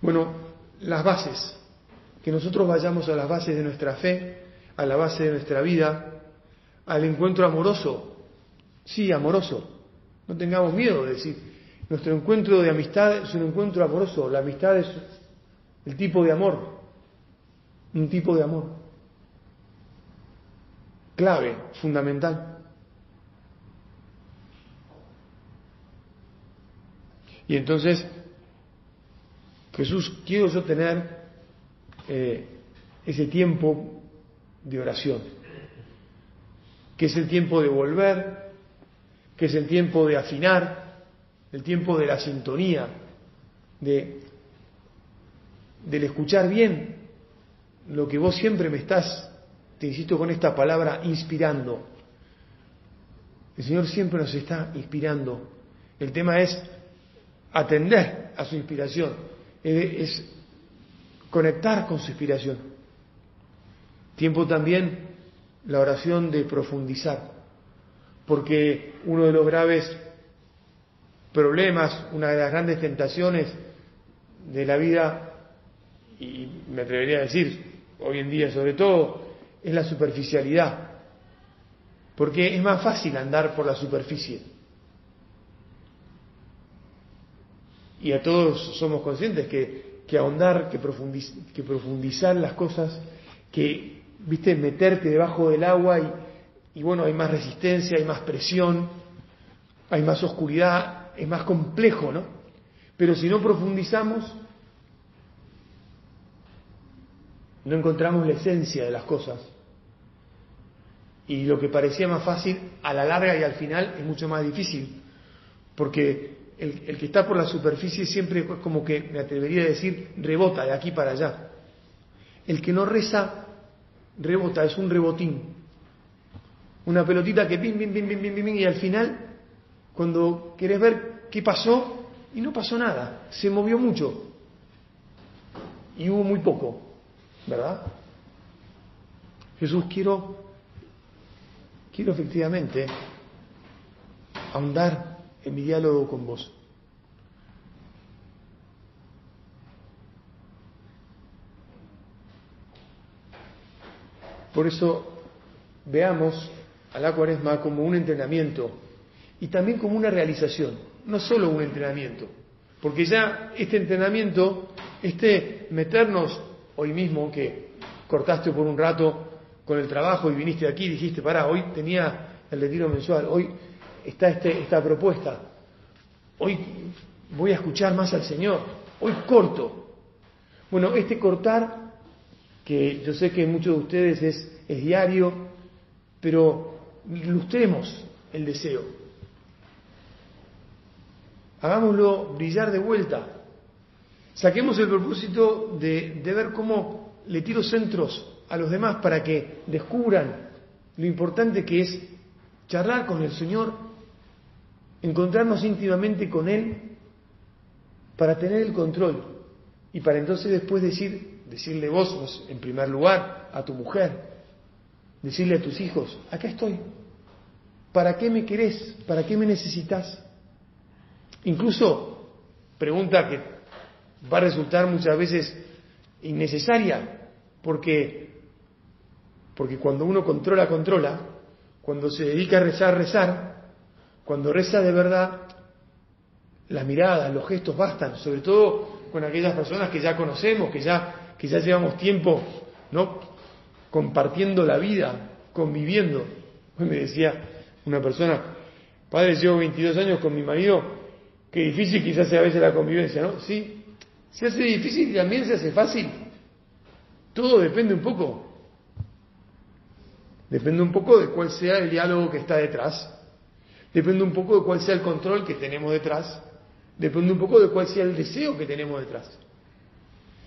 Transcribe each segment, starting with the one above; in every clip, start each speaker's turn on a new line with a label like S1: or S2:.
S1: Bueno, las bases, que nosotros vayamos a las bases de nuestra fe, a la base de nuestra vida, al encuentro amoroso, sí, amoroso, no tengamos miedo de decir, nuestro encuentro de amistad es un encuentro amoroso, la amistad es el tipo de amor, un tipo de amor. Clave, fundamental. Y entonces, Jesús, quiero yo tener eh, ese tiempo de oración, que es el tiempo de volver, que es el tiempo de afinar, el tiempo de la sintonía, de, del escuchar bien lo que vos siempre me estás te insisto con esta palabra, inspirando. El Señor siempre nos está inspirando. El tema es atender a su inspiración, es conectar con su inspiración. Tiempo también la oración de profundizar, porque uno de los graves problemas, una de las grandes tentaciones de la vida, y me atrevería a decir hoy en día sobre todo, es la superficialidad, porque es más fácil andar por la superficie. Y a todos somos conscientes que, que ahondar, que, que profundizar las cosas, que, viste, meterte debajo del agua y, y bueno, hay más resistencia, hay más presión, hay más oscuridad, es más complejo, ¿no? Pero si no profundizamos, no encontramos la esencia de las cosas. Y lo que parecía más fácil, a la larga y al final, es mucho más difícil. Porque el, que está por la superficie siempre como que, me atrevería a decir, rebota de aquí para allá. El que no reza, rebota, es un rebotín. Una pelotita que pim, pim, pim, pim, pim, pim, y al final, cuando querés ver qué pasó, y no pasó nada, se movió mucho. Y hubo muy poco, ¿verdad? Jesús, quiero quiero efectivamente ahondar en mi diálogo con vos. Por eso veamos a la cuaresma como un entrenamiento y también como una realización, no solo un entrenamiento, porque ya este entrenamiento, este meternos hoy mismo, que cortaste por un rato con el trabajo y viniste aquí y dijiste, pará, hoy tenía el retiro mensual, hoy está este, esta propuesta, hoy voy a escuchar más al Señor, hoy corto. Bueno, este cortar, que yo sé que muchos de ustedes es, es diario, pero lustremos el deseo. Hagámoslo brillar de vuelta. Saquemos el propósito de, de ver cómo le tiro centros a los demás para que descubran lo importante que es charlar con el Señor, encontrarnos íntimamente con Él para tener el control y para entonces después decir, decirle vos en primer lugar a tu mujer, decirle a tus hijos, acá estoy, ¿para qué me querés? ¿Para qué me necesitas? Incluso, pregunta que va a resultar muchas veces innecesaria, porque porque cuando uno controla, controla, cuando se dedica a rezar, rezar, cuando reza de verdad, las miradas, los gestos bastan, sobre todo con aquellas personas que ya conocemos, que ya, que ya llevamos tiempo, ¿no? Compartiendo la vida, conviviendo. Hoy me decía una persona, padre, llevo 22 años con mi marido, qué difícil quizás sea a veces la convivencia, ¿no? Sí, se hace difícil y también se hace fácil. Todo depende un poco Depende un poco de cuál sea el diálogo que está detrás. Depende un poco de cuál sea el control que tenemos detrás. Depende un poco de cuál sea el deseo que tenemos detrás.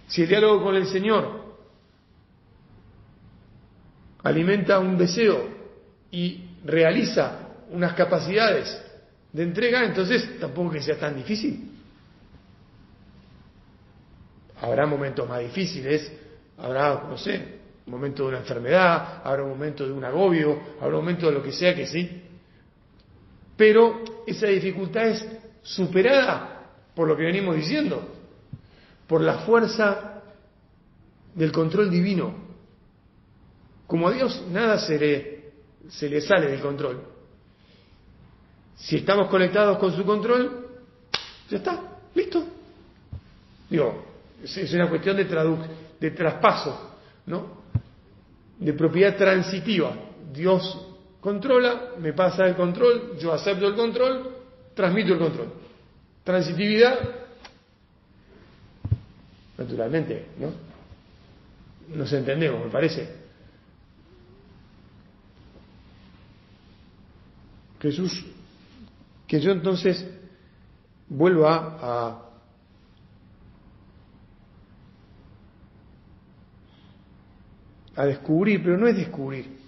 S1: Si el diálogo con el Señor alimenta un deseo y realiza unas capacidades de entrega, entonces tampoco que sea tan difícil. Habrá momentos más difíciles, habrá, no sé, un momento de una enfermedad, habrá un momento de un agobio, habrá un momento de lo que sea que sí. Pero esa dificultad es superada por lo que venimos diciendo. por la fuerza del control divino. Como a Dios nada se le, sale del control. Si estamos conectados con su control, ya está, listo. Digo, es una cuestión de, de traspaso, ¿no? De propiedad transitiva. Dios controla, me pasa el control, yo acepto el control, transmito el control. Transitividad, naturalmente, ¿no? Nos entendemos, me parece. Jesús, que yo entonces vuelva a a descubrir, pero no es descubrir,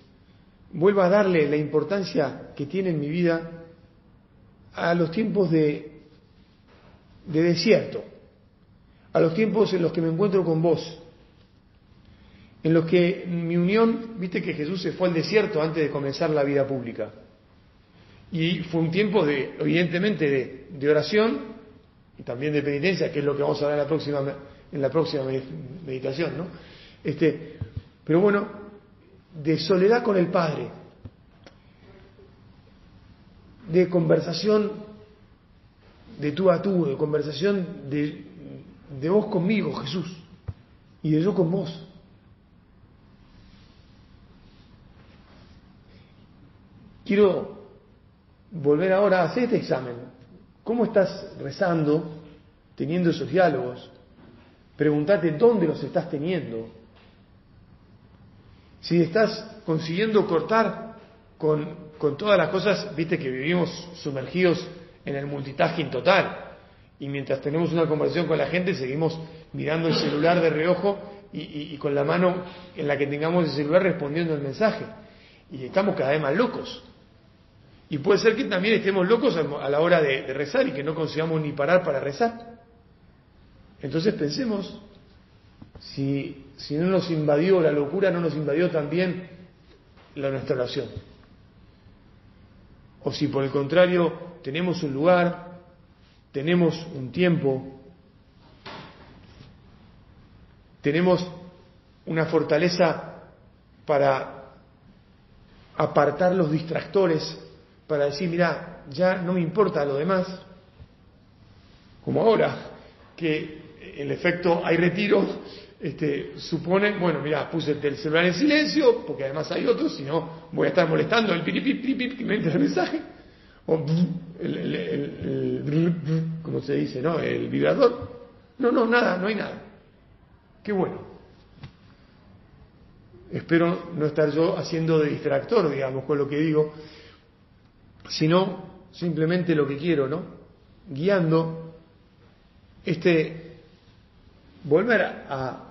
S1: vuelva a darle la importancia que tiene en mi vida a los tiempos de, de desierto, a los tiempos en los que me encuentro con vos, en los que mi unión, viste que Jesús se fue al desierto antes de comenzar la vida pública. Y fue un tiempo de, evidentemente, de, de oración y también de penitencia, que es lo que vamos a ver en la próxima, en la próxima meditación, ¿no? Este, pero bueno, de soledad con el Padre, de conversación de tú a tú, de conversación de, de vos conmigo, Jesús, y de yo con vos. Quiero volver ahora a hacer este examen. ¿Cómo estás rezando, teniendo esos diálogos? Pregúntate dónde los estás teniendo si estás consiguiendo cortar con, todas las cosas, viste que vivimos sumergidos en el multitasking total. Y mientras tenemos una conversación con la gente, seguimos mirando el celular de reojo y, con la mano en la que tengamos el celular respondiendo el mensaje. Y estamos cada vez más locos. Y puede ser que también estemos locos a la hora de, de rezar y que no consigamos ni parar para rezar. Entonces pensemos si, si no nos invadió la locura, no nos invadió también la nuestra oración. O si por el contrario tenemos un lugar, tenemos un tiempo, tenemos una fortaleza para apartar los distractores, para decir, mira, ya no me importa lo demás, como ahora, que el efecto hay retiro este, supone, bueno, mira, puse el celular en silencio, porque además hay otros, si no voy a estar molestando el piripip, que me entra el mensaje, o el, el, como se dice, ¿no? El vibrador. No, no, nada, no hay nada. Qué bueno. Espero no estar yo haciendo de distractor, digamos, con lo que digo, sino simplemente lo que quiero, ¿no? Guiando este volver a,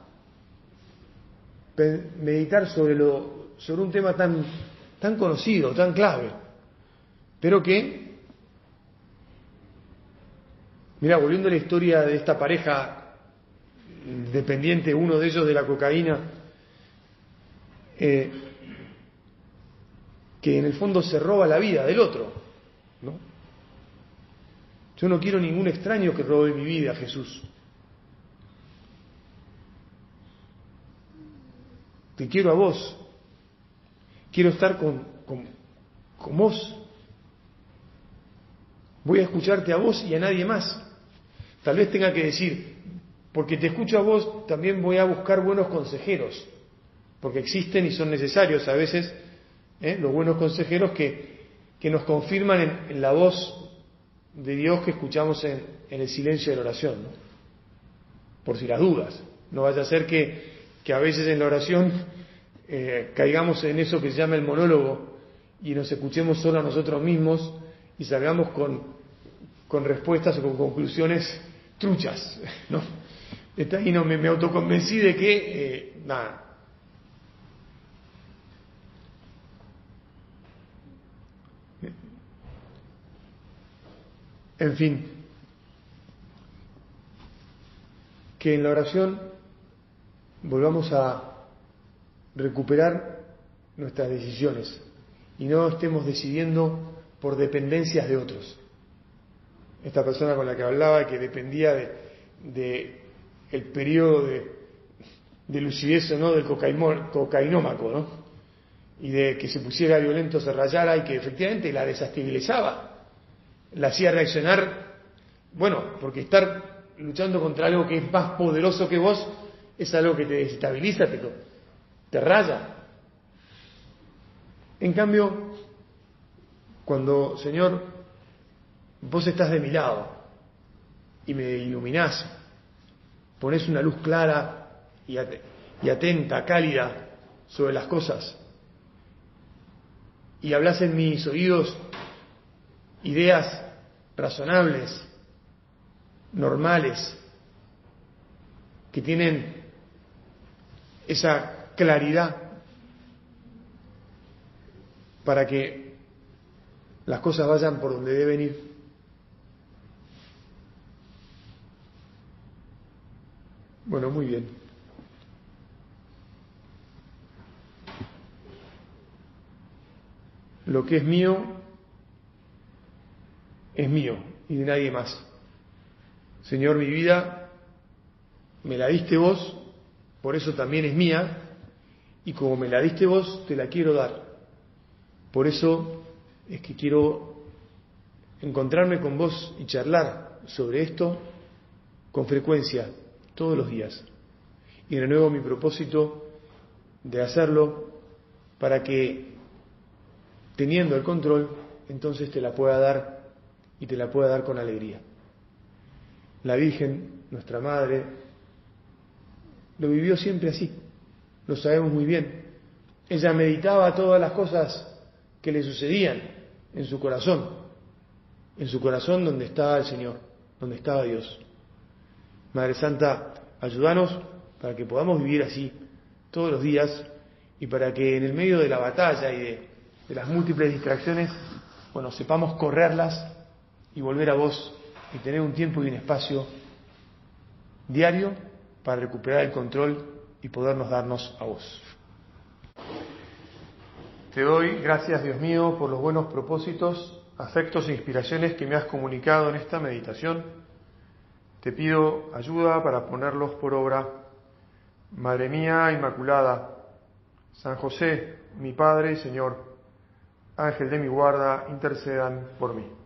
S1: meditar sobre, lo, sobre un tema tan, tan conocido, tan clave, pero que, mira, volviendo a la historia de esta pareja dependiente, uno de ellos de la cocaína, eh, que en el fondo se roba la vida del otro, ¿no? Yo no quiero ningún extraño que robe mi vida, Jesús. Te quiero a vos. Quiero estar con, con, vos. Voy a escucharte a vos y a nadie más. Tal vez tenga que decir, porque te escucho a vos, también voy a buscar buenos consejeros, porque existen y son necesarios a veces ¿eh? los buenos consejeros que, que nos confirman en, la voz de Dios que escuchamos en, en el silencio de la oración, por si las dudas. No vaya a ser que que a veces en la oración eh, caigamos en eso que se llama el monólogo y nos escuchemos solo a nosotros mismos y salgamos con, con respuestas o con conclusiones truchas, ¿no? Ahí no, me, autoconvencí de que, eh, nada. En fin, que en la oración volvamos a recuperar nuestras decisiones y no estemos decidiendo por dependencias de otros. Esta persona con la que hablaba, que dependía de, el periodo de, de lucidez ¿no? del cocainómaco, ¿no? Y de que se pusiera violento, se rayara y que efectivamente la desestabilizaba, la hacía reaccionar, bueno, porque estar luchando contra algo que es más poderoso que vos es algo que te desestabiliza, te, te raya. En cambio, cuando, Señor, vos estás de mi lado y me iluminás, pones una luz clara y, atenta, cálida sobre las cosas, y hablas en mis oídos ideas razonables, normales, que tienen esa claridad para que las cosas vayan por donde deben ir. Bueno, muy bien. Lo que es mío es mío y de nadie más. Señor, mi vida me la diste vos, por eso también es mía, y como me la diste vos, te la quiero dar. Por eso es que quiero encontrarme con vos y charlar sobre esto con frecuencia, todos los días. Y renuevo mi propósito de hacerlo para que, teniendo el control, entonces te la pueda dar y te la pueda dar con alegría. La Virgen, nuestra Madre, lo vivió siempre así, lo sabemos muy bien. Ella meditaba todas las cosas que le sucedían en su corazón, en su corazón donde estaba el Señor, donde estaba Dios. Madre Santa, ayúdanos para que podamos vivir así todos los días y para que en el medio de la batalla y de, las múltiples distracciones, bueno, sepamos correrlas y volver a vos y tener un tiempo y un espacio diario para recuperar el control y podernos darnos a vos. Te doy gracias, Dios mío, por los buenos propósitos, afectos e inspiraciones que me has comunicado en esta meditación. Te pido ayuda para ponerlos por obra. Madre mía Inmaculada, San José, mi Padre y Señor, Ángel de mi guarda, intercedan por mí.